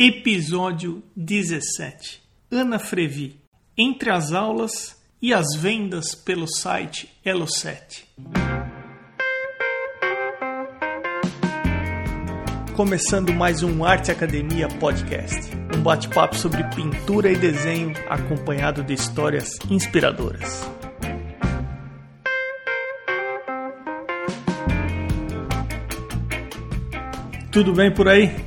Episódio 17. Ana Frevi. Entre as aulas e as vendas pelo site Elo7. Começando mais um Arte Academia Podcast. Um bate-papo sobre pintura e desenho acompanhado de histórias inspiradoras. Tudo bem por aí?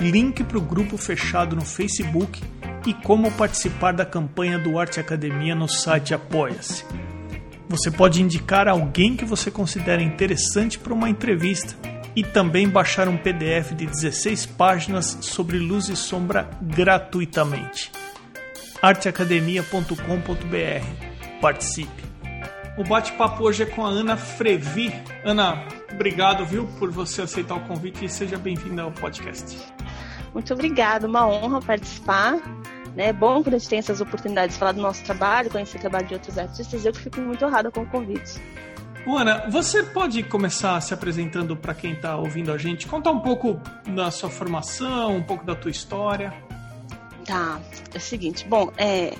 link para o grupo fechado no Facebook e como participar da campanha do Arte Academia no site Apoia-se. Você pode indicar alguém que você considera interessante para uma entrevista e também baixar um PDF de 16 páginas sobre luz e sombra gratuitamente. arteacademia.com.br. Participe. O bate-papo hoje é com a Ana Frevi. Ana, obrigado, viu, por você aceitar o convite e seja bem-vinda ao podcast. Muito obrigada, uma honra participar. É bom quando a gente tem essas oportunidades de falar do nosso trabalho, conhecer o trabalho de outros artistas. Eu fico muito honrada com o convite. Ana, você pode começar se apresentando para quem está ouvindo a gente, contar um pouco da sua formação, um pouco da tua história? Tá, é o seguinte, bom, é,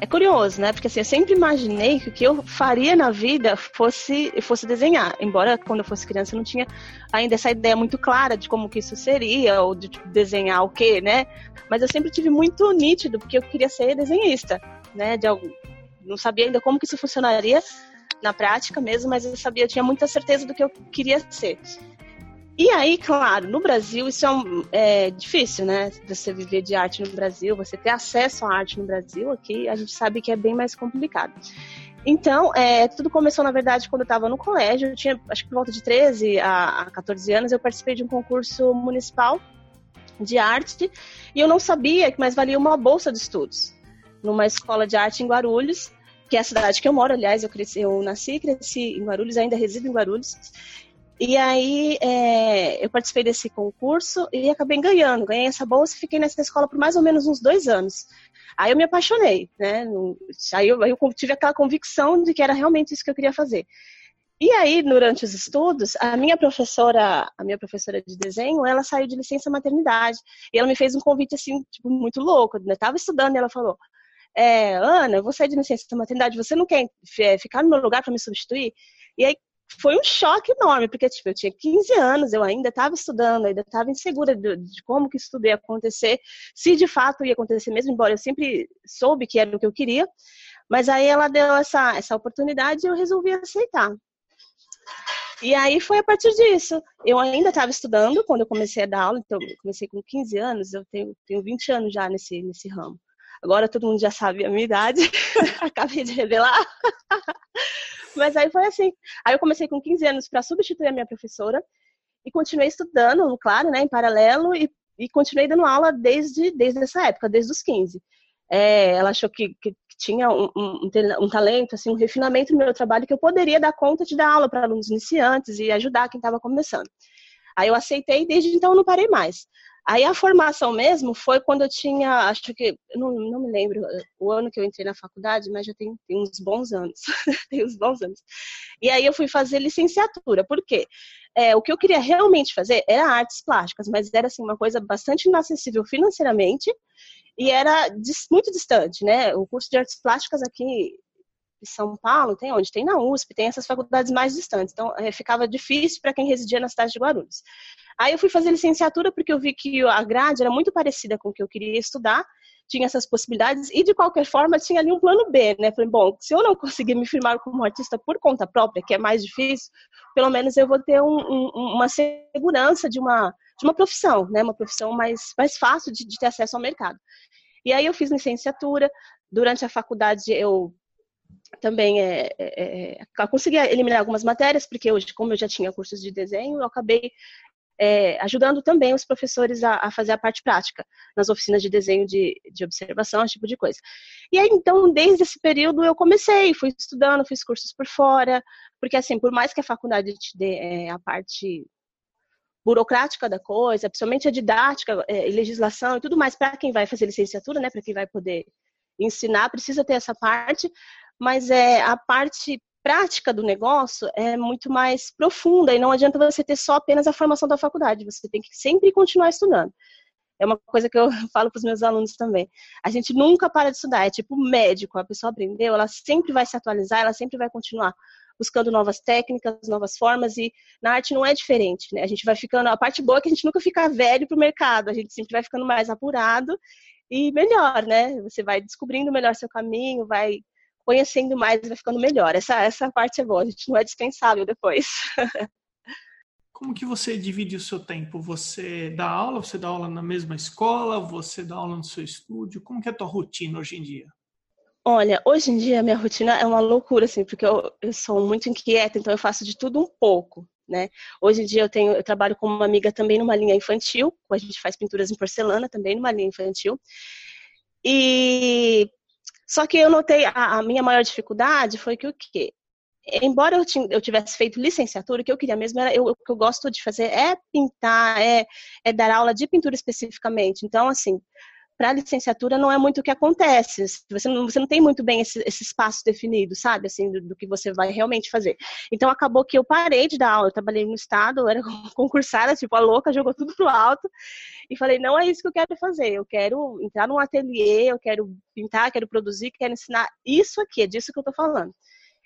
é curioso, né? Porque assim, eu sempre imaginei que o que eu faria na vida fosse, fosse desenhar. Embora quando eu fosse criança eu não tinha ainda essa ideia muito clara de como que isso seria, ou de tipo, desenhar o quê, né? Mas eu sempre tive muito nítido, porque eu queria ser desenhista, né? De algum, não sabia ainda como que isso funcionaria na prática mesmo, mas eu sabia, eu tinha muita certeza do que eu queria ser. E aí, claro, no Brasil isso é, um, é, difícil, né? Você viver de arte no Brasil, você ter acesso à arte no Brasil, aqui a gente sabe que é bem mais complicado. Então, é, tudo começou, na verdade, quando eu estava no colégio. Eu tinha, acho que por volta de 13 a, a 14 anos, eu participei de um concurso municipal de arte e eu não sabia que mais valia uma bolsa de estudos numa escola de arte em Guarulhos, que é a cidade que eu moro. Aliás, eu, cresci, eu nasci e cresci em Guarulhos, ainda resido em Guarulhos. E aí é, eu participei desse concurso e acabei ganhando. Ganhei essa bolsa e fiquei nessa escola por mais ou menos uns dois anos. Aí eu me apaixonei, né? Aí eu, aí eu tive aquela convicção de que era realmente isso que eu queria fazer. E aí, durante os estudos, a minha professora, a minha professora de desenho, ela saiu de licença maternidade. E ela me fez um convite, assim, tipo, muito louco. Eu estava estudando e ela falou, é, Ana, eu vou sair de licença maternidade, você não quer é, ficar no meu lugar para me substituir? E aí, foi um choque enorme, porque tipo, eu tinha 15 anos, eu ainda estava estudando, ainda estava insegura de, de, como que isso ia acontecer, se de fato ia acontecer mesmo, embora eu sempre soube que era o que eu queria. Mas aí ela deu essa, essa oportunidade e eu resolvi aceitar. E aí foi a partir disso. Eu ainda estava estudando quando eu comecei a dar aula, então eu comecei com 15 anos, eu tenho, tenho 20 anos já nesse, nesse ramo. Agora todo mundo já sabe a minha idade, acabei de revelar. Mas aí foi assim. Aí eu comecei com 15 anos para substituir a minha professora e continuei estudando, claro, né, em paralelo e, e continuei dando aula desde, desde essa época, desde os 15. É, ela achou que, que tinha um, um, um, talento, assim, um refinamento no meu trabalho que eu poderia dar conta de dar aula para alunos iniciantes e ajudar quem estava começando. Aí eu aceitei e desde então eu não parei mais. Aí a formação mesmo foi quando eu tinha, acho que, não, não me lembro o ano que eu entrei na faculdade, mas já tem, tem uns bons anos. tem uns bons anos. E aí eu fui fazer licenciatura. Por quê? É, o que eu queria realmente fazer era artes plásticas, mas era assim, uma coisa bastante inacessível financeiramente e era muito distante, né? O curso de artes plásticas aqui São Paulo tem onde? Tem na USP, tem essas faculdades mais distantes. Então, é, ficava difícil para quem residia na cidade de Guarulhos. Aí eu fui fazer licenciatura porque eu vi que a grade era muito parecida com o que eu queria estudar, tinha essas possibilidades e de qualquer forma tinha ali um plano B, né? Falei, bom, se eu não conseguir me firmar como artista por conta própria, que é mais difícil, pelo menos eu vou ter um, um, uma segurança de uma de uma profissão, né? Uma profissão mais mais fácil de, de ter acesso ao mercado. E aí eu fiz licenciatura. Durante a faculdade eu também é, é, é, consegui eliminar algumas matérias, porque hoje, como eu já tinha cursos de desenho, eu acabei é, ajudando também os professores a, a, fazer a parte prática, nas oficinas de desenho de, de observação, esse tipo de coisa. E aí, então, desde esse período, eu comecei, fui estudando, fiz cursos por fora, porque, assim, por mais que a faculdade te dê é, a parte burocrática da coisa, principalmente a didática, é, legislação e tudo mais, para quem vai fazer licenciatura, né, para quem vai poder ensinar, precisa ter essa parte, mas é a parte prática do negócio é muito mais profunda e não adianta você ter só apenas a formação da faculdade, você tem que sempre continuar estudando. É uma coisa que eu falo para os meus alunos também. A gente nunca para de estudar, é tipo médico, a pessoa aprendeu, ela sempre vai se atualizar, ela sempre vai continuar buscando novas técnicas, novas formas, e na arte não é diferente, né? A gente vai ficando, a parte boa é que a gente nunca fica velho para o mercado, a gente sempre vai ficando mais apurado e melhor, né? Você vai descobrindo melhor seu caminho, vai conhecendo mais, vai ficando melhor. Essa, essa parte é boa, a gente não é dispensável depois. Como que você divide o seu tempo? Você dá aula, você dá aula na mesma escola, você dá aula no seu estúdio? Como que é a tua rotina hoje em dia? Olha, hoje em dia a minha rotina é uma loucura, assim, porque eu, eu sou muito inquieta, então eu faço de tudo um pouco, né? Hoje em dia eu tenho, eu trabalho com uma amiga também numa linha infantil, a gente faz pinturas em porcelana também numa linha infantil. E só que eu notei a, a minha maior dificuldade foi que o quê? Embora eu, eu tivesse feito licenciatura, o que eu queria mesmo era, eu, o que eu gosto de fazer é pintar, é, é dar aula de pintura especificamente. Então, assim, para a licenciatura não é muito o que acontece. Você não, você não tem muito bem esse, esse espaço definido, sabe? Assim, do, do, que você vai realmente fazer. Então acabou que eu parei de dar aula. Eu trabalhei no estado, eu era concursada, tipo, a louca, jogou tudo pro alto. E falei, não é isso que eu quero fazer. Eu quero entrar num ateliê, eu quero pintar, quero produzir, quero ensinar isso aqui, é disso que eu tô falando.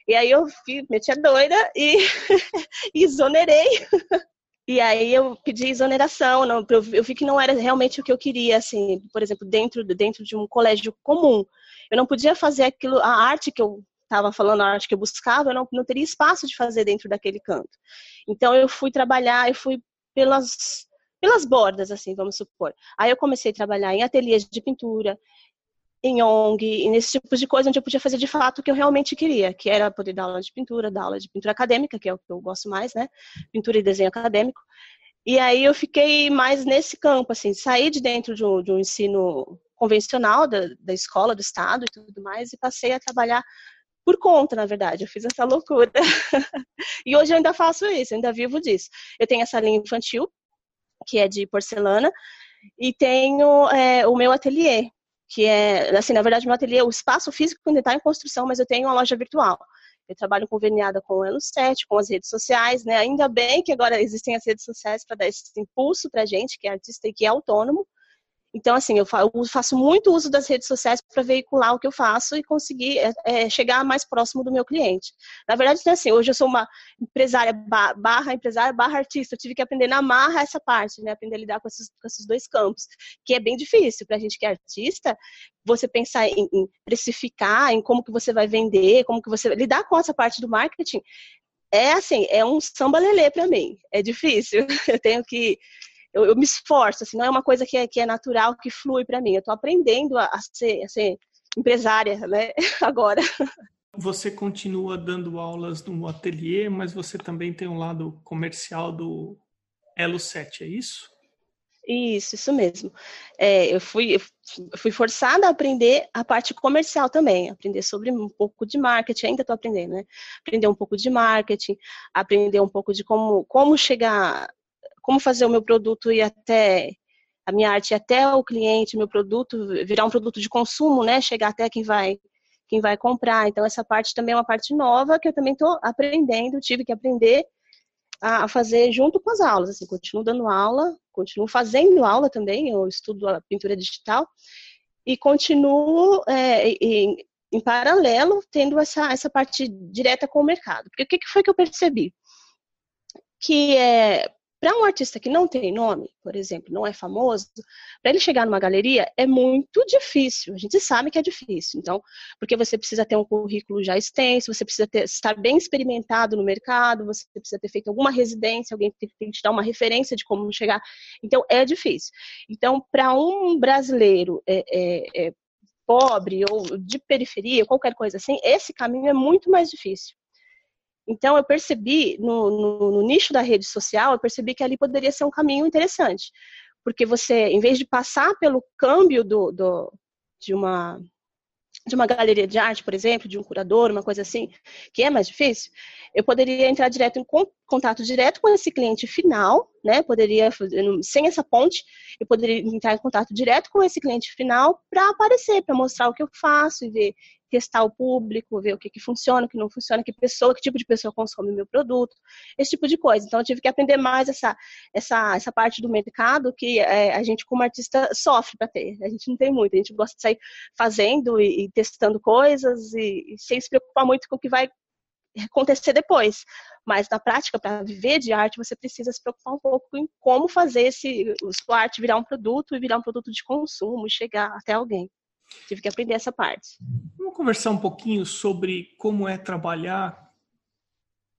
E aí eu fui, meti a doida e exonerei e aí eu pedi exoneração, não, eu vi que não era realmente o que eu queria, assim, por exemplo, dentro, dentro de um colégio comum. Eu não podia fazer aquilo, a arte que eu estava falando, a arte que eu buscava, eu não, não teria espaço de fazer dentro daquele canto. Então eu fui trabalhar, eu fui pelas, pelas bordas, assim, vamos supor. Aí eu comecei a trabalhar em ateliês de pintura, em ONG, e nesse tipo de coisa onde eu podia fazer de fato o que eu realmente queria, que era poder dar aula de pintura, dar aula de pintura acadêmica, que é o que eu gosto mais, né? Pintura e desenho acadêmico. E aí eu fiquei mais nesse campo, assim, saí de dentro de um, de um ensino convencional da, da escola, do estado e tudo mais, e passei a trabalhar por conta, na verdade. Eu fiz essa loucura. e hoje eu ainda faço isso, ainda vivo disso. Eu tenho essa linha infantil, que é de porcelana, e tenho é, o meu ateliê, que é, assim, na verdade, meu ateliê, o espaço físico ainda está em construção, mas eu tenho uma loja virtual. Eu trabalho conveniada com o Elo 7, com as redes sociais, né? Ainda bem que agora existem as redes sociais para dar esse impulso para a gente, que é artista e que é autônomo. Então, assim, eu faço muito uso das redes sociais para veicular o que eu faço e conseguir é, é, chegar mais próximo do meu cliente. Na verdade, assim, hoje eu sou uma empresária barra empresária barra artista. Eu tive que aprender na marra essa parte, né? Aprender a lidar com esses, com esses dois campos, que é bem difícil para a gente que é artista. Você pensar em, em precificar, em como que você vai vender, como que você lidar com essa parte do marketing é assim, é um samba lelê para mim. É difícil. Eu tenho que eu, eu, me esforço, assim, não é uma coisa que é, que é natural, que flui para mim. Eu estou aprendendo a, a, ser, a ser empresária, né, agora. Você continua dando aulas no ateliê, mas você também tem um lado comercial do Elo 7, é isso? Isso, isso mesmo. É, eu, fui, eu fui forçada a aprender a parte comercial também, aprender sobre um pouco de marketing, ainda estou aprendendo, né? Aprender um pouco de marketing, aprender um pouco de como, como chegar como fazer o meu produto ir até a minha arte até o cliente, meu produto virar um produto de consumo, né? Chegar até quem vai quem vai comprar. Então essa parte também é uma parte nova que eu também estou aprendendo, tive que aprender a fazer junto com as aulas. Assim, continuo dando aula, continuo fazendo aula também. Eu estudo a pintura digital e continuo é, em, em paralelo tendo essa essa parte direta com o mercado. Porque o que foi que eu percebi? Que é para um artista que não tem nome, por exemplo, não é famoso, para ele chegar numa galeria é muito difícil. A gente sabe que é difícil. Então, porque você precisa ter um currículo já extenso, você precisa ter, estar bem experimentado no mercado, você precisa ter feito alguma residência, alguém tem, que te dar uma referência de como chegar. Então, é difícil. Então, para um brasileiro é, é, é, pobre ou de periferia, qualquer coisa assim, esse caminho é muito mais difícil. Então, eu percebi, no, no, no, nicho da rede social, eu percebi que ali poderia ser um caminho interessante. Porque você, em vez de passar pelo câmbio do, do de uma de uma galeria de arte, por exemplo, de um curador, uma coisa assim, que é mais difícil, eu poderia entrar direto em contato direto com esse cliente final, né? Poderia, sem essa ponte, eu poderia entrar em contato direto com esse cliente final para aparecer, para mostrar o que eu faço e ver testar o público, ver o que, que funciona, o que não funciona, que pessoa, que tipo de pessoa consome meu produto, esse tipo de coisa. Então, eu tive que aprender mais essa, essa, essa parte do mercado que é, a gente, como artista, sofre para ter. A gente não tem muito, a gente gosta de sair fazendo e, e testando coisas e, e sem se preocupar muito com o que vai acontecer depois. Mas na prática, para viver de arte, você precisa se preocupar um pouco em como fazer esse, sua arte virar um produto e virar um produto de consumo, chegar até alguém. Tive que aprender essa parte. Vamos conversar um pouquinho sobre como é trabalhar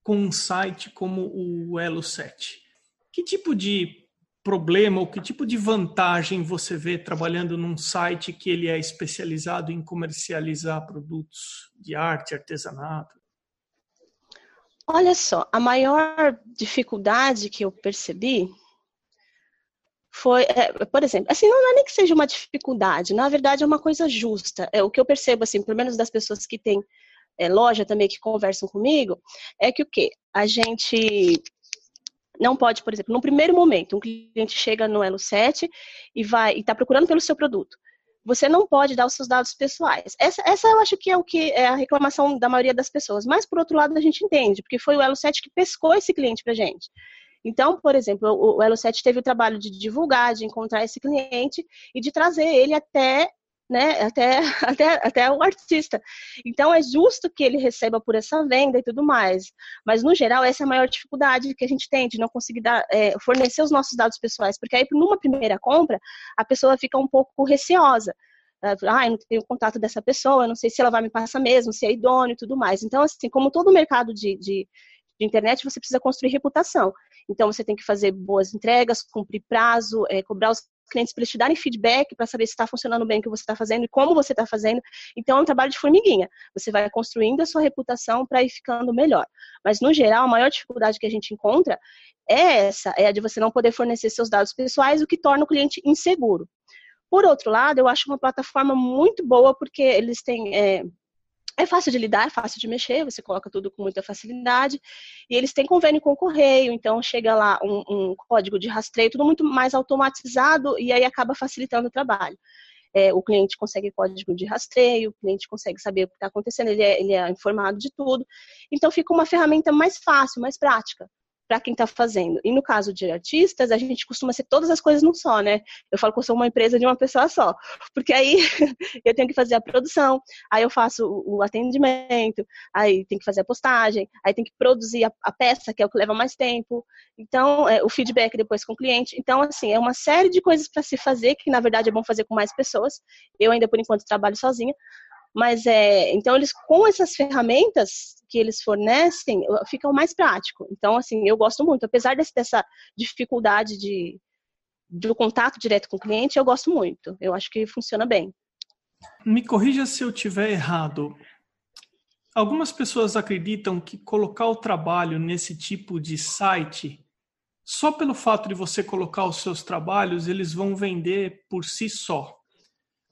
com um site como o Elo 7. Que tipo de problema ou que tipo de vantagem você vê trabalhando num site que ele é especializado em comercializar produtos de arte, artesanato? Olha só, a maior dificuldade que eu percebi foi, é, por exemplo, assim, não é nem que seja uma dificuldade, na verdade é uma coisa justa. É, o que eu percebo, assim, pelo menos das pessoas que têm é, loja também, que conversam comigo, é que o quê? A gente não pode, por exemplo, no primeiro momento, um cliente chega no Elo 7 e vai e está procurando pelo seu produto. Você não pode dar os seus dados pessoais. Essa, essa eu acho que é o que é a reclamação da maioria das pessoas. Mas, por outro lado, a gente entende, porque foi o Elo 7 que pescou esse cliente pra gente. Então, por exemplo, o Elo7 teve o trabalho de divulgar, de encontrar esse cliente e de trazer ele até né, até, até, até o artista. Então é justo que ele receba por essa venda e tudo mais. Mas, no geral, essa é a maior dificuldade que a gente tem de não conseguir dar, é, fornecer os nossos dados pessoais, porque aí, numa primeira compra, a pessoa fica um pouco receosa. Ah, eu não tenho contato dessa pessoa, eu não sei se ela vai me passar mesmo, se é idôneo e tudo mais. Então, assim, como todo mercado de, de, de internet, você precisa construir reputação. Então, você tem que fazer boas entregas, cumprir prazo, é, cobrar os clientes para eles te darem feedback para saber se está funcionando bem o que você está fazendo e como você está fazendo. Então, é um trabalho de formiguinha. Você vai construindo a sua reputação para ir ficando melhor. Mas, no geral, a maior dificuldade que a gente encontra é essa, é a de você não poder fornecer seus dados pessoais, o que torna o cliente inseguro. Por outro lado, eu acho uma plataforma muito boa porque eles têm é, é fácil de lidar, é fácil de mexer, você coloca tudo com muita facilidade. E eles têm convênio com o correio, então chega lá um, um código de rastreio, tudo muito mais automatizado e aí acaba facilitando o trabalho. É, o cliente consegue código de rastreio, o cliente consegue saber o que está acontecendo, ele é, ele é informado de tudo. Então fica uma ferramenta mais fácil, mais prática para quem está fazendo. E no caso de artistas, a gente costuma ser todas as coisas num só, né? Eu falo que eu sou uma empresa de uma pessoa só, porque aí eu tenho que fazer a produção, aí eu faço o atendimento, aí tem que fazer a postagem, aí tem que produzir a, a peça, que é o que leva mais tempo. Então, é, o feedback depois com o cliente. Então, assim, é uma série de coisas para se fazer, que na verdade é bom fazer com mais pessoas. Eu ainda, por enquanto, trabalho sozinha, mas é, então eles com essas ferramentas que eles fornecem, fica mais prático. Então, assim, eu gosto muito, apesar desse, dessa dificuldade de do contato direto com o cliente, eu gosto muito. Eu acho que funciona bem. Me corrija se eu tiver errado. Algumas pessoas acreditam que colocar o trabalho nesse tipo de site, só pelo fato de você colocar os seus trabalhos, eles vão vender por si só.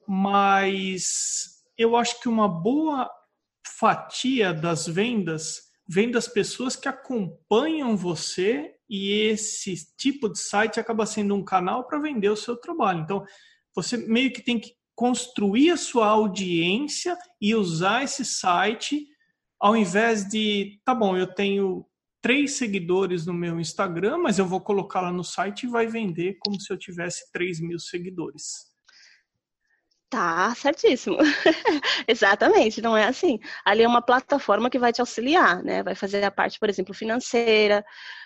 Mas eu acho que uma boa fatia das vendas vem das pessoas que acompanham você e esse tipo de site acaba sendo um canal para vender o seu trabalho. Então, você meio que tem que construir a sua audiência e usar esse site ao invés de, tá bom, eu tenho três seguidores no meu Instagram, mas eu vou colocar lá no site e vai vender como se eu tivesse 3 mil seguidores. Tá, certíssimo. Exatamente, não é assim. Ali é uma plataforma que vai te auxiliar, né? Vai fazer a parte, por exemplo, financeira,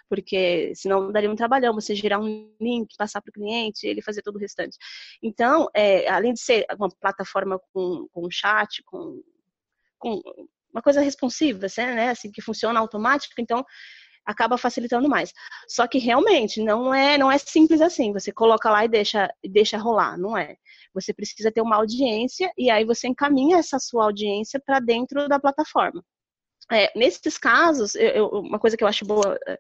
porque senão daria um trabalhão você gerar um link, passar para o cliente, ele fazer todo o restante. Então, é, além de ser uma plataforma com, com chat, com, com uma coisa responsiva, assim, né? Assim, que funciona automático, então acaba facilitando mais. Só que realmente não é não é simples assim. Você coloca lá e deixa deixa rolar, não é. Você precisa ter uma audiência e aí você encaminha essa sua audiência para dentro da plataforma. é, nesses casos, eu, eu, uma coisa que eu acho boa é,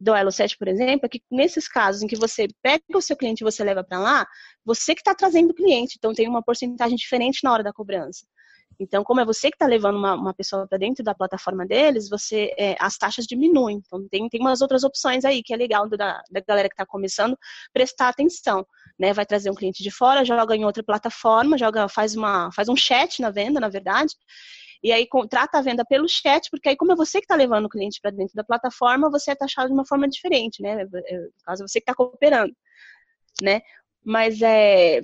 do Elo 7, por exemplo, é que nesses casos em que você pega o seu cliente e você leva para lá, você que está trazendo o cliente, então tem uma porcentagem diferente na hora da cobrança. Então, como é você que está levando uma, uma pessoa para dentro da plataforma deles, você é, as taxas diminuem. Então, tem, tem umas outras opções aí que é legal da, da galera que está começando prestar atenção. Né? Vai trazer um cliente de fora, joga em outra plataforma, joga, faz, uma, faz um chat na venda, na verdade, e aí contrata a venda pelo chat, porque aí como é você que está levando o cliente para dentro da plataforma, você é taxado de uma forma diferente, né? É, no caso, você que está cooperando, né? Mas é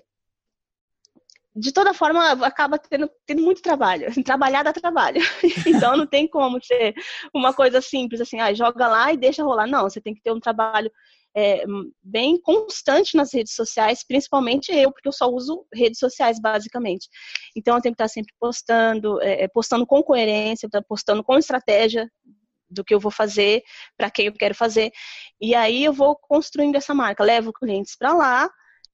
de toda forma, acaba tendo, tendo muito trabalho. Trabalhar dá trabalho. então, não tem como ser uma coisa simples, assim, ah, joga lá e deixa rolar. Não, você tem que ter um trabalho é, bem constante nas redes sociais, principalmente eu, porque eu só uso redes sociais, basicamente. Então, eu tenho que estar sempre postando, é, é postando com coerência, postando com estratégia do que eu vou fazer, para quem eu quero fazer. E aí, eu vou construindo essa marca. Levo clientes para lá,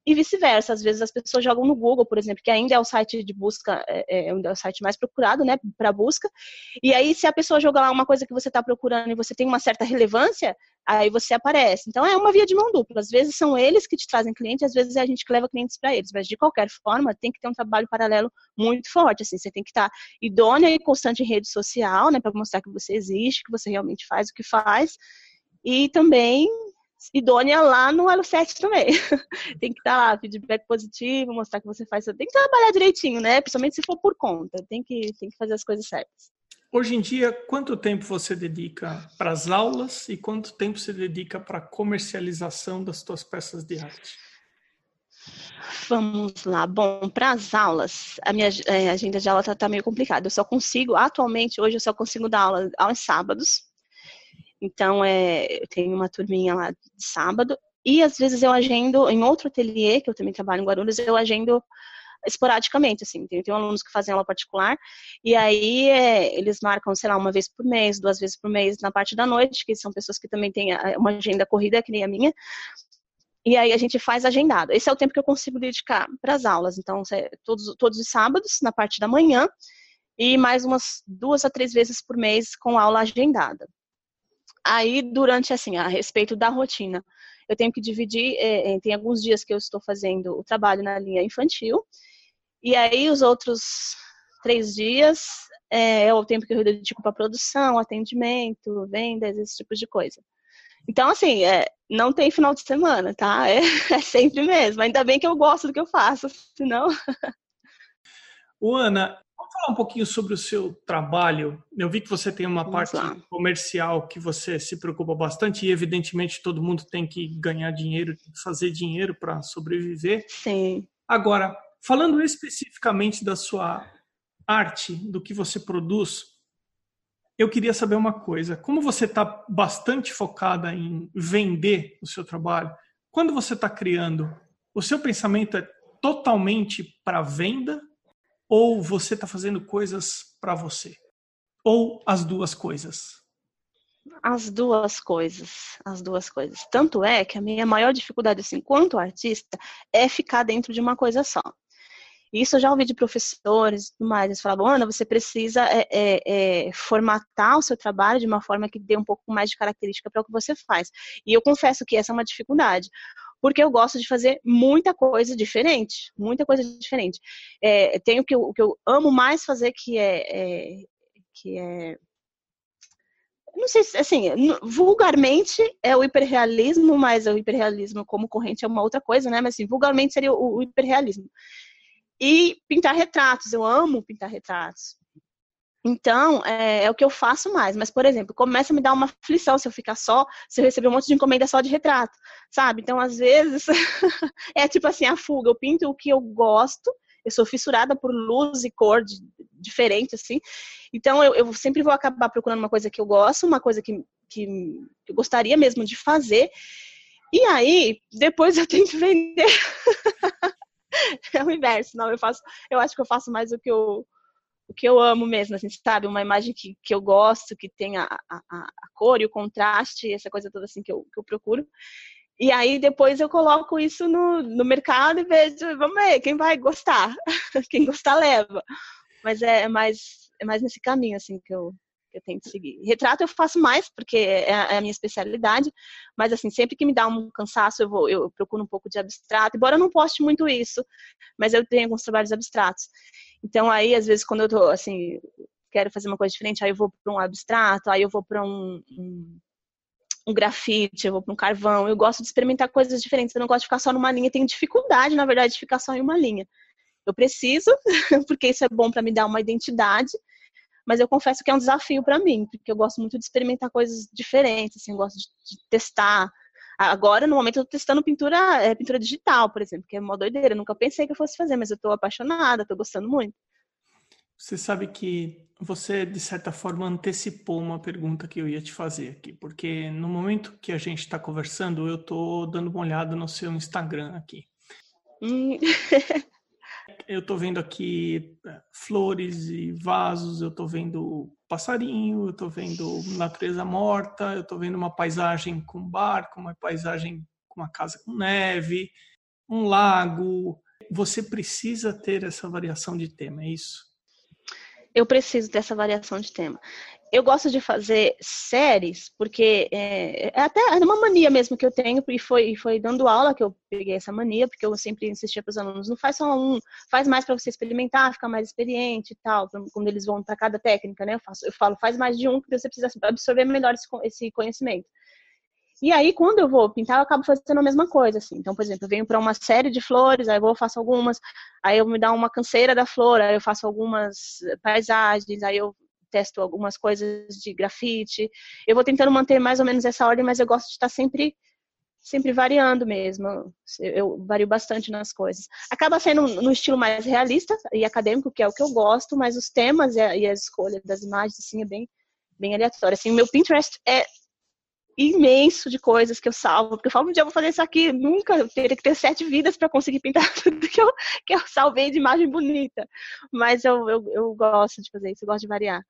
e vice-versa. Às vezes as pessoas jogam no Google, por exemplo, que ainda é o site de busca, é, é, é o site mais procurado, né, para busca. E aí, se a pessoa joga lá uma coisa que você está procurando e você tem uma certa relevância, aí você aparece. Então, é uma via de mão dupla. Às vezes são eles que te trazem clientes, às vezes é a gente que leva clientes para eles. Mas, de qualquer forma, tem que ter um trabalho paralelo muito forte. Assim, você tem que estar tá idônea e constante em rede social, né, para mostrar que você existe, que você realmente faz o que faz. E também idônea lá no Elo 7 também. tem que estar lá, feedback positivo, mostrar que você faz. Tem que trabalhar direitinho, né? Principalmente se for por conta. Tem que, tem que fazer as coisas certas. Hoje em dia, quanto tempo você dedica para as aulas e quanto tempo você dedica para a comercialização das suas peças de arte? Vamos lá. Bom, para as aulas, a minha é, agenda de aula está tá meio complicada. Eu só consigo, atualmente, hoje eu só consigo dar aula aos sábados, então, é, eu tenho uma turminha lá de sábado. E às vezes eu agendo em outro ateliê, que eu também trabalho em Guarulhos, eu agendo esporadicamente, assim. Tem, tem alunos que fazem aula particular, e aí é, eles marcam, sei lá, uma vez por mês, duas vezes por mês na parte da noite, que são pessoas que também têm uma agenda corrida, que nem a minha. E aí a gente faz agendado. Esse é o tempo que eu consigo dedicar para as aulas. Então, todos, todos os sábados, na parte da manhã, e mais umas duas a três vezes por mês com aula agendada. Aí, durante, assim, a respeito da rotina, eu tenho que dividir, é, tem alguns dias que eu estou fazendo o trabalho na linha infantil, e aí os outros três dias é, é o tempo que eu dedico para produção, atendimento, vendas, esse tipo de coisa. Então, assim, é, não tem final de semana, tá? É, é, sempre mesmo. Ainda bem que eu gosto do que eu faço, senão. O Ana, Vamos falar um pouquinho sobre o seu trabalho. Eu vi que você tem uma Vamos parte lá. comercial que você se preocupa bastante e, evidentemente, todo mundo tem que ganhar dinheiro, fazer dinheiro para sobreviver. Sim. Agora, falando especificamente da sua arte, do que você produz, eu queria saber uma coisa. Como você está bastante focada em vender o seu trabalho, quando você está criando, o seu pensamento é totalmente para venda ou você está fazendo coisas para você? Ou as duas coisas? As duas coisas, as duas coisas. Tanto é que a minha maior dificuldade, assim, quanto artista, é ficar dentro de uma coisa só. Isso eu já ouvi de professores e tudo mais. Eles falavam, Ana, você precisa é, é, é, formatar o seu trabalho de uma forma que dê um pouco mais de característica para o que você faz. E eu confesso que essa é uma dificuldade porque eu gosto de fazer muita coisa diferente, muita coisa diferente. É, tem o que, eu, o que eu amo mais fazer, que é, é que é não sei se, assim, vulgarmente é o hiperrealismo, mas o hiperrealismo como corrente é uma outra coisa, né? Mas, assim, vulgarmente seria o hiperrealismo. E pintar retratos, eu amo pintar retratos. Então, é, é, o que eu faço mais. Mas, por exemplo, começa a me dar uma aflição se eu ficar só, se eu receber um monte de encomenda só de retrato, sabe? Então, às vezes, é tipo assim, a fuga. Eu pinto o que eu gosto, eu sou fissurada por luz e cor de, diferente, assim. Então, eu, eu, sempre vou acabar procurando uma coisa que eu gosto, uma coisa que, que, eu gostaria mesmo de fazer. E aí, depois eu tento vender. é o inverso, não, eu faço, eu acho que eu faço mais o que eu que eu amo mesmo, assim, sabe? Uma imagem que, que eu gosto, que tem a, a, a cor e o contraste, essa coisa toda assim que eu, que eu procuro. E aí depois eu coloco isso no, no mercado e vejo, vamos ver, quem vai gostar? quem gostar leva. Mas é, é, mais, é mais nesse caminho, assim, que eu, que eu tento seguir. Retrato eu faço mais, porque é, é a minha especialidade, mas assim, sempre que me dá um cansaço, eu, vou, eu procuro um pouco de abstrato, embora eu não poste muito isso, mas eu tenho alguns trabalhos abstratos. Então aí, às vezes, quando eu tô, assim, quero fazer uma coisa diferente, aí eu vou para um abstrato, aí eu vou para um, um, um, grafite, eu vou para um carvão. Eu gosto de experimentar coisas diferentes, eu não gosto de ficar só numa linha, tenho dificuldade, na verdade, de ficar só em uma linha. Eu preciso, porque isso é bom para me dar uma identidade, mas eu confesso que é um desafio para mim, porque eu gosto muito de experimentar coisas diferentes, assim, eu gosto de, de testar. Agora, no momento, eu tô testando pintura, é, pintura digital, por exemplo, que é uma doideira. Eu nunca pensei que eu fosse fazer, mas eu tô apaixonada, tô gostando muito. Você sabe que você, de certa forma, antecipou uma pergunta que eu ia te fazer aqui, porque no momento que a gente está conversando, eu estou dando uma olhada no seu Instagram aqui. Hum. eu estou vendo aqui é, flores e vasos, eu estou vendo passarinho, eu estou vendo natureza morta, eu estou vendo uma paisagem com barco, uma paisagem com uma casa com neve, um lago. Você precisa ter essa variação de tema, é isso? eu preciso dessa variação de tema. Eu gosto de fazer séries, porque é, é até é uma mania mesmo que eu tenho, e foi, foi dando aula que eu peguei essa mania, porque eu sempre insistia para os alunos, não faz só um, faz mais para você experimentar, ficar mais experiente e tal, quando eles vão para cada técnica, né? Eu, faço, eu falo, faz mais de um, porque você precisa absorver melhor esse, esse conhecimento. E aí, quando eu vou pintar, eu acabo fazendo a mesma coisa, assim. Então, por exemplo, eu venho para uma série de flores, aí eu vou, faço algumas, aí eu me dá uma canseira da flor, aí eu faço algumas paisagens, aí eu testo algumas coisas de grafite. Eu vou tentando manter mais ou menos essa ordem, mas eu gosto de estar sempre sempre variando mesmo. Eu vario bastante nas coisas. Acaba sendo no estilo mais realista e acadêmico, que é o que eu gosto, mas os temas e a, e a escolha das imagens, assim, é bem, bem aleatório. Assim, o meu Pinterest é imenso de coisas que eu salvo, porque eu falo, um dia eu vou fazer isso aqui, nunca, eu teria que ter sete vidas para conseguir pintar tudo que eu, que eu salvei de imagem bonita. Mas eu, eu, eu gosto de fazer isso, eu gosto de variar.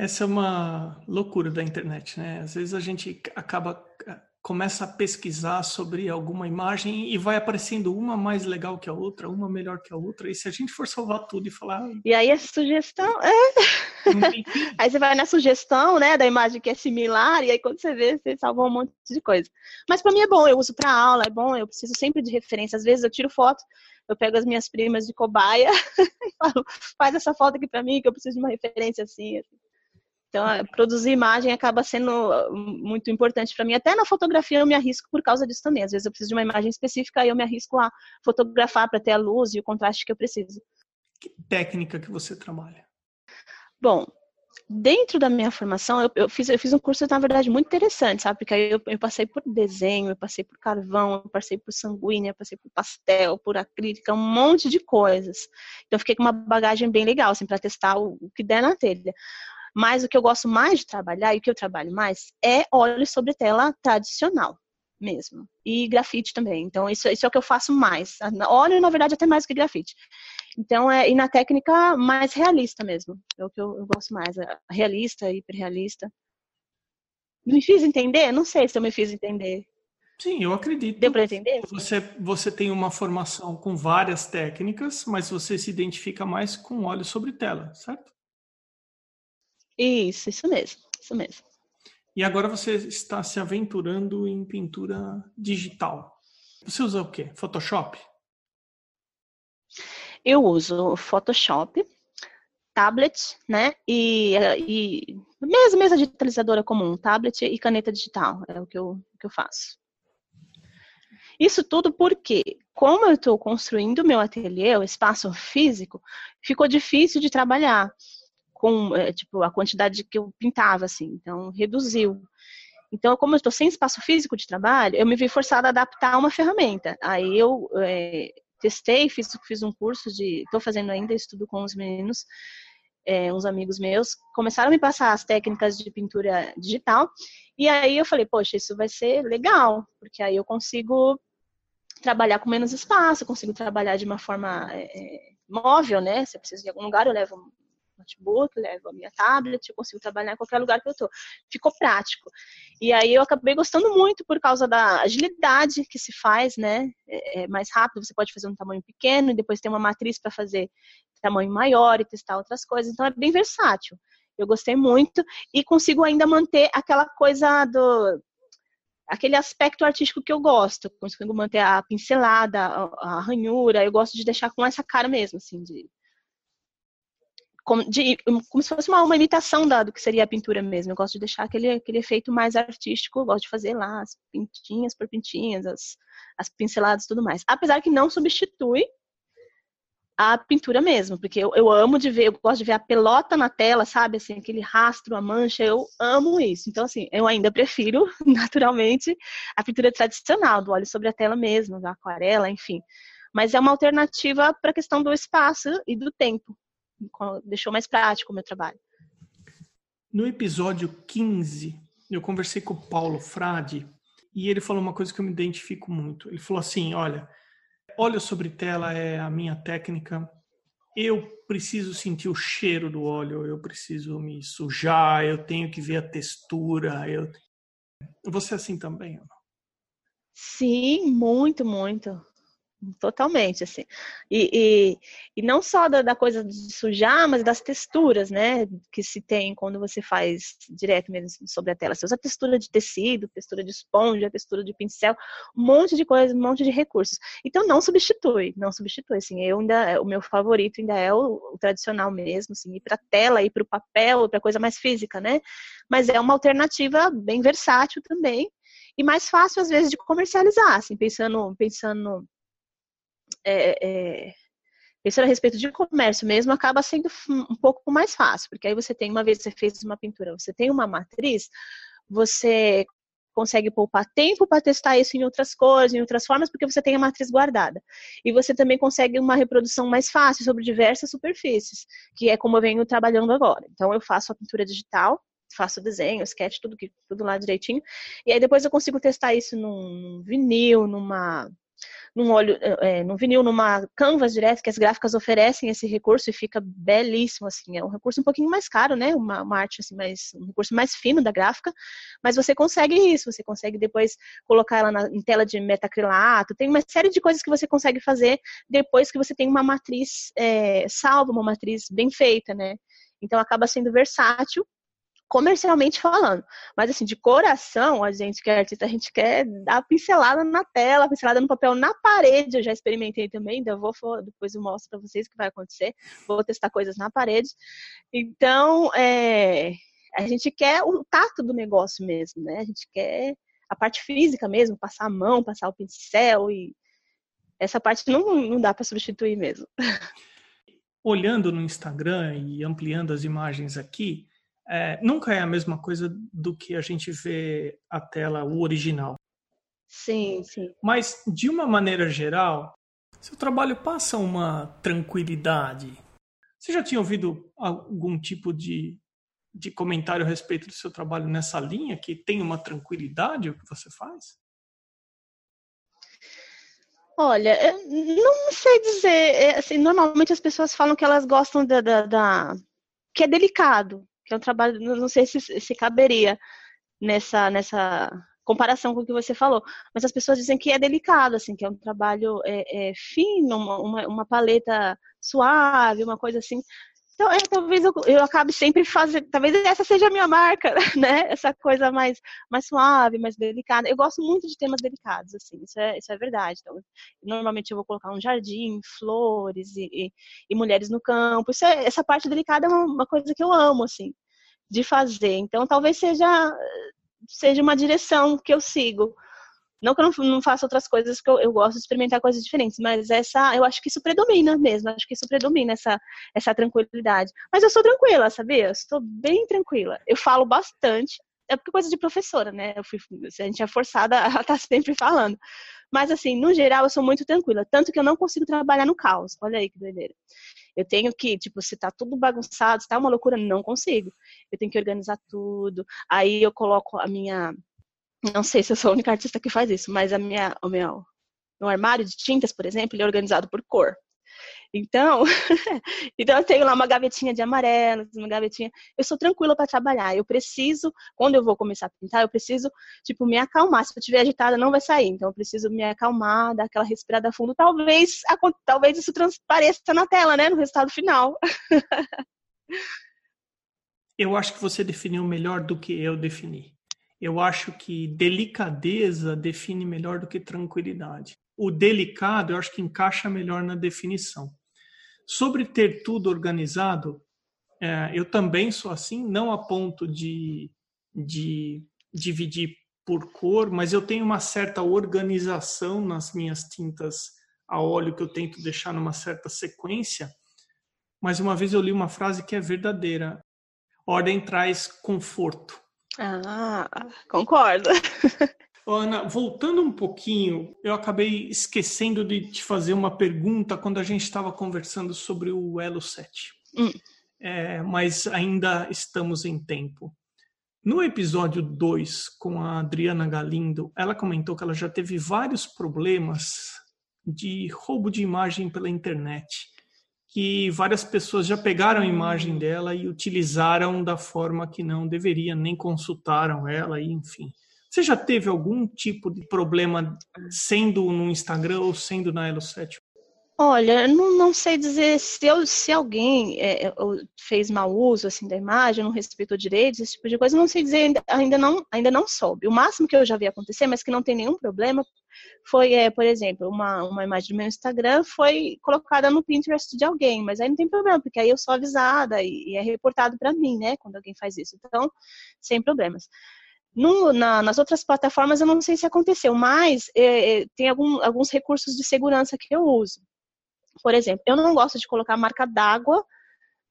Essa é uma loucura da internet, né? Às vezes a gente acaba começa a pesquisar sobre alguma imagem e vai aparecendo uma mais legal que a outra, uma melhor que a outra. E se a gente for salvar tudo e falar. E aí a sugestão é. aí você vai na sugestão, né, da imagem que é similar, e aí quando você vê, você salvou um monte de coisa. Mas para mim é bom, eu uso para aula, é bom, eu preciso sempre de referência. Às vezes eu tiro foto, eu pego as minhas primas de cobaia e falo, faz essa foto aqui para mim, que eu preciso de uma referência assim. assim. Então, produzir imagem acaba sendo muito importante para mim. Até na fotografia eu me arrisco por causa disso também. Às vezes eu preciso de uma imagem específica e eu me arrisco a fotografar para ter a luz e o contraste que eu preciso. Que técnica que você trabalha? Bom, dentro da minha formação, eu, eu, fiz, eu fiz um curso, na verdade, muito interessante, sabe? Porque aí eu, eu, passei por desenho, eu passei por carvão, eu passei por sanguínea, eu passei por pastel, por acrílica, um monte de coisas. Então, eu fiquei com uma bagagem bem legal, assim, para testar o, o que der na telha. Mas o que eu gosto mais de trabalhar e o que eu trabalho mais é óleo sobre tela tradicional mesmo. E grafite também. Então, isso, isso é o que eu faço mais. Óleo, na verdade, até mais que grafite. Então, é, e na técnica mais realista mesmo. É o que eu, eu gosto mais. É realista, hiperrealista. Me fiz entender? Não sei se eu me fiz entender. Sim, eu acredito. Deu para entender? Você, você tem uma formação com várias técnicas, mas você se identifica mais com óleo sobre tela, certo? Isso, isso mesmo, isso mesmo. E agora você está se aventurando em pintura digital. Você usa o quê? Photoshop? Eu uso Photoshop, tablet, né? E, e mesa, mesa digitalizadora comum, tablet e caneta digital. É o que eu, que eu faço. Isso tudo porque, como eu estou construindo meu ateliê, o espaço físico, ficou difícil de trabalhar com é, tipo a quantidade que eu pintava assim, então reduziu. Então, como eu estou sem espaço físico de trabalho, eu me vi forçada a adaptar uma ferramenta. Aí eu é, testei, fiz, fiz um curso de, estou fazendo ainda estudo com os meninos, é, uns amigos meus, começaram a me passar as técnicas de pintura digital, e aí eu falei, poxa, isso vai ser legal, porque aí eu consigo trabalhar com menos espaço, consigo trabalhar de uma forma é, móvel, né? Se eu preciso de algum lugar, eu levo notebook, levo a minha tablet, eu consigo trabalhar em qualquer lugar que eu tô. Ficou prático. E aí eu acabei gostando muito por causa da agilidade que se faz, né? É, é mais rápido, você pode fazer um tamanho pequeno e depois tem uma matriz para fazer tamanho maior e testar outras coisas. Então é bem versátil. Eu gostei muito e consigo ainda manter aquela coisa do aquele aspecto artístico que eu gosto. Consigo manter a pincelada, a, a ranhura. Eu gosto de deixar com essa cara mesmo, assim, de como, de, como se fosse uma, uma imitação da, do que seria a pintura mesmo. Eu gosto de deixar aquele, aquele efeito mais artístico, eu gosto de fazer lá as pintinhas por pintinhas, as, as pinceladas e tudo mais. Apesar que não substitui a pintura mesmo, porque eu, eu amo de ver, eu gosto de ver a pelota na tela, sabe, assim, aquele rastro, a mancha, eu amo isso. Então, assim, eu ainda prefiro, naturalmente, a pintura tradicional, do óleo sobre a tela mesmo, da aquarela, enfim. Mas é uma alternativa para a questão do espaço e do tempo. Deixou mais prático o meu trabalho. No episódio 15, eu conversei com o Paulo Frade e ele falou uma coisa que eu me identifico muito. Ele falou assim: olha Óleo sobre tela é a minha técnica. Eu preciso sentir o cheiro do óleo, eu preciso me sujar, eu tenho que ver a textura. Eu... Você é assim também? Sim, muito, muito. Totalmente, assim. E, e, e não só da, da, coisa de sujar, mas das texturas, né? Que se tem quando você faz direto mesmo sobre a tela. Você usa textura de tecido, textura de esponja, textura de pincel, um monte de coisa, um monte de recursos. Então não substitui, não substitui, assim. Eu ainda, o meu favorito ainda é o, o tradicional mesmo, assim, ir para tela, ir para o papel, para coisa mais física, né? Mas é uma alternativa bem versátil também e mais fácil às vezes de comercializar, assim, pensando, pensando é, é, pensando a respeito de comércio mesmo, acaba sendo um pouco mais fácil, porque aí você tem, uma vez que você fez uma pintura, você tem uma matriz, você consegue poupar tempo para testar isso em outras cores, em outras formas, porque você tem a matriz guardada. E você também consegue uma reprodução mais fácil sobre diversas superfícies, que é como eu venho trabalhando agora. Então eu faço a pintura digital, faço desenho, sketch, tudo tudo lá direitinho. E aí depois eu consigo testar isso num vinil, numa num óleo, é, num vinil, numa canvas direto, que as gráficas oferecem esse recurso e fica belíssimo, assim, é um recurso um pouquinho mais caro, né, uma, uma arte, assim, mais, um recurso mais fino da gráfica, mas você consegue isso, você consegue depois colocar ela na, em tela de metacrilato, tem uma série de coisas que você consegue fazer depois que você tem uma matriz é, salva, uma matriz bem feita, né, então acaba sendo versátil comercialmente falando. Mas assim, de coração, a gente que é artista, a gente quer dar pincelada na tela, pincelada no papel, na parede. Eu já experimentei também, ainda vou depois eu mostro para vocês o que vai acontecer. Vou testar coisas na parede. Então, é, a gente quer o tato do negócio mesmo, né? A gente quer a parte física mesmo, passar a mão, passar o pincel e essa parte não, não dá para substituir mesmo. Olhando no Instagram e ampliando as imagens aqui, é, nunca é a mesma coisa do que a gente vê a tela, o original. Sim, sim. Mas, de uma maneira geral, seu trabalho passa uma tranquilidade. Você já tinha ouvido algum tipo de, de comentário a respeito do seu trabalho nessa linha, que tem uma tranquilidade o que você faz? Olha, não sei dizer. É, assim, normalmente as pessoas falam que elas gostam da, da, da, que é delicado, que é um trabalho, não sei se, se caberia nessa, nessa comparação com o que você falou, mas as pessoas dizem que é delicado, assim, que é um trabalho é, é fino, uma, uma paleta suave, uma coisa assim. Então, é, talvez eu, eu acabe sempre fazendo, talvez essa seja a minha marca, né? Essa coisa mais, mais suave, mais delicada. Eu gosto muito de temas delicados, assim, isso é, isso é verdade. Então, normalmente eu vou colocar um jardim, flores e, e, e mulheres no campo. É, essa parte delicada é uma coisa que eu amo, assim, de fazer. Então, talvez seja, seja uma direção que eu sigo. Não que eu não, não faça outras coisas, que eu, eu, gosto de experimentar coisas diferentes, mas essa, eu acho que isso predomina mesmo, acho que isso predomina, essa, essa tranquilidade. Mas eu sou tranquila, sabia? Eu estou bem tranquila. Eu falo bastante, é porque coisa de professora, né? Fui, a gente é forçada a estar tá sempre falando. Mas, assim, no geral, eu sou muito tranquila. Tanto que eu não consigo trabalhar no caos. Olha aí que doideira. Eu tenho que, tipo, se tá tudo bagunçado, se tá uma loucura, não consigo. Eu tenho que organizar tudo. Aí eu coloco a minha não sei se eu sou a única artista que faz isso, mas a minha, o meu, meu armário de tintas, por exemplo, ele é organizado por cor. Então, então eu tenho lá uma gavetinha de amarelo, uma gavetinha. Eu sou tranquila para trabalhar. Eu preciso, quando eu vou começar a pintar, eu preciso, tipo, me acalmar. Se eu estiver agitada, não vai sair. Então, eu preciso me acalmar, dar aquela respirada fundo. Talvez, talvez isso transpareça na tela, né, no resultado final. Eu acho que você definiu melhor do que eu defini. Eu acho que delicadeza define melhor do que tranquilidade. O delicado, eu acho que encaixa melhor na definição. Sobre ter tudo organizado, é, eu também sou assim, não a ponto de, de dividir por cor, mas eu tenho uma certa organização nas minhas tintas a óleo que eu tento deixar numa certa sequência. Mas uma vez eu li uma frase que é verdadeira: ordem traz conforto. Ah, concordo. Ana, voltando um pouquinho, eu acabei esquecendo de te fazer uma pergunta quando a gente estava conversando sobre o Elo 7. Hum. É, mas ainda estamos em tempo. No episódio 2, com a Adriana Galindo, ela comentou que ela já teve vários problemas de roubo de imagem pela internet, que várias pessoas já pegaram a imagem dela e utilizaram da forma que não deveria, nem consultaram ela, e enfim. Você já teve algum tipo de problema sendo no Instagram ou sendo na Elo7? Olha, não, não sei dizer se, eu, se alguém é, é fez mau uso assim da imagem, não respeitou direitos, esse tipo de coisa, não sei dizer, ainda, ainda, não, ainda não soube. O máximo que eu já vi acontecer, mas que não tem nenhum problema, foi, é, por exemplo, uma, uma imagem do meu Instagram foi colocada no Pinterest de alguém, mas aí não tem problema, porque aí eu sou avisada e, e é reportado para mim, né, quando alguém faz isso. Então, sem problemas. No, na, nas outras plataformas eu não sei se aconteceu, mas é, é tem algum, alguns recursos de segurança que eu uso. Por exemplo, eu não gosto de colocar marca d'água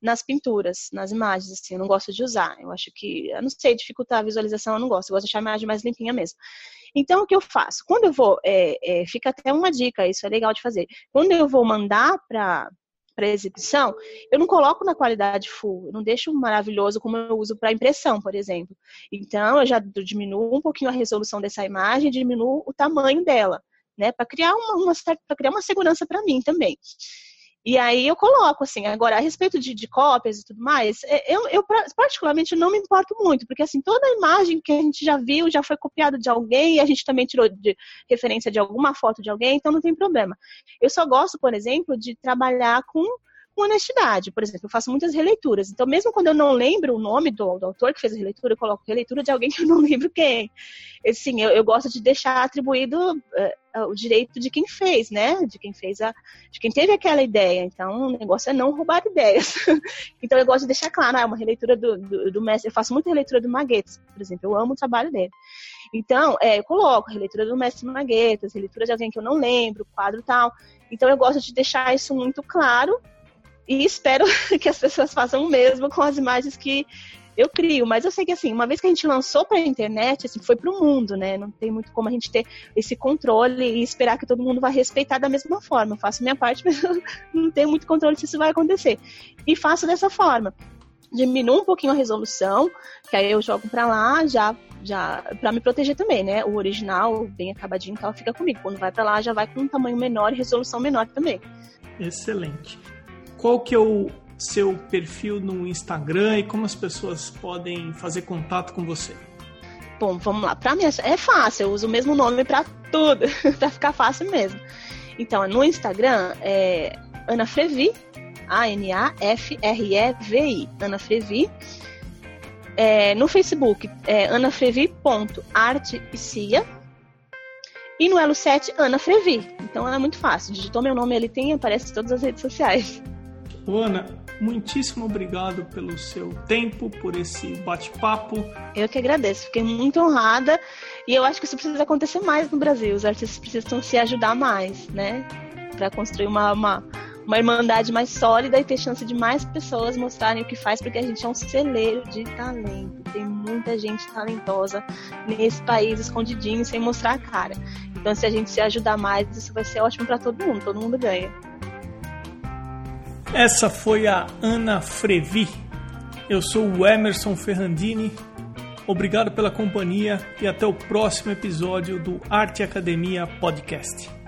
nas pinturas, nas imagens, assim, eu não gosto de usar. Eu acho que, eu não sei, dificultar a visualização, eu não gosto. Eu gosto de deixar a imagem mais limpinha mesmo. Então, o que eu faço? Quando eu vou, é, é, fica até uma dica, isso é legal de fazer. Quando eu vou mandar para para exibição, eu não coloco na qualidade full, não deixo maravilhoso como eu uso para impressão, por exemplo. Então, eu já diminuo um pouquinho a resolução dessa imagem, diminuo o tamanho dela né? Para criar uma, uma para criar uma segurança para mim também. E aí eu coloco, assim, agora, a respeito de, de cópias e tudo mais, é, eu, eu, particularmente não me importo muito, porque assim, toda a imagem que a gente já viu já foi copiada de alguém e a gente também tirou de referência de alguma foto de alguém, então não tem problema. Eu só gosto, por exemplo, de trabalhar com com honestidade. Por exemplo, eu faço muitas releituras. Então, mesmo quando eu não lembro o nome do, do autor que fez a releitura, eu coloco releitura de alguém que eu não lembro quem. Assim, eu, eu gosto de deixar atribuído uh, o direito de quem fez, né? De quem fez a. de quem teve aquela ideia. Então, o negócio é não roubar ideias. então, eu gosto de deixar claro, ah, é uma releitura do, do, do mestre. Eu faço muita releitura do Maguetes, por exemplo. Eu amo o trabalho dele. Então, é, eu coloco releitura do mestre Maguetas, releitura de alguém que eu não lembro, quadro tal. Então, eu gosto de deixar isso muito claro e espero que as pessoas façam o mesmo com as imagens que eu crio. Mas eu sei que, assim, uma vez que a gente lançou para a internet, assim, foi para o mundo, né? Não tem muito como a gente ter esse controle e esperar que todo mundo vai respeitar da mesma forma. Eu faço minha parte, mas não tenho muito controle se isso vai acontecer. E faço dessa forma. Diminuo um pouquinho a resolução, que aí eu jogo para lá, já já para me proteger também, né? O original, bem acabadinho e tal, fica comigo. Quando vai para lá, já vai com um tamanho menor e resolução menor também. Excelente qual que é o seu perfil no Instagram e como as pessoas podem fazer contato com você? Bom, vamos lá. Para mim é fácil, eu uso o mesmo nome para tudo, para ficar fácil mesmo. Então, no Instagram é Ana Frevi, A-N-A-F-R-E-V-I, Ana Frevi. É, no Facebook é anafrevi.arte e no Elo 7, Ana Frevi. Então é muito fácil. Digitou meu nome ali, tem, aparece em todas as redes sociais. Ana, muitíssimo obrigado pelo seu tempo, por esse bate-papo. Eu que agradeço, fiquei muito honrada e eu acho que isso precisa acontecer mais no Brasil. Os artistas precisam se ajudar mais, né? Para construir uma, uma, uma irmandade mais sólida e ter chance de mais pessoas mostrarem o que faz, porque a gente é um celeiro de talento. Tem muita gente talentosa nesse país escondidinho, sem mostrar a cara. Então, se a gente se ajudar mais, isso vai ser ótimo para todo mundo, todo mundo ganha. Essa foi a Ana Frevi. Eu sou o Emerson Ferrandini. Obrigado pela companhia e até o próximo episódio do Arte Academia Podcast.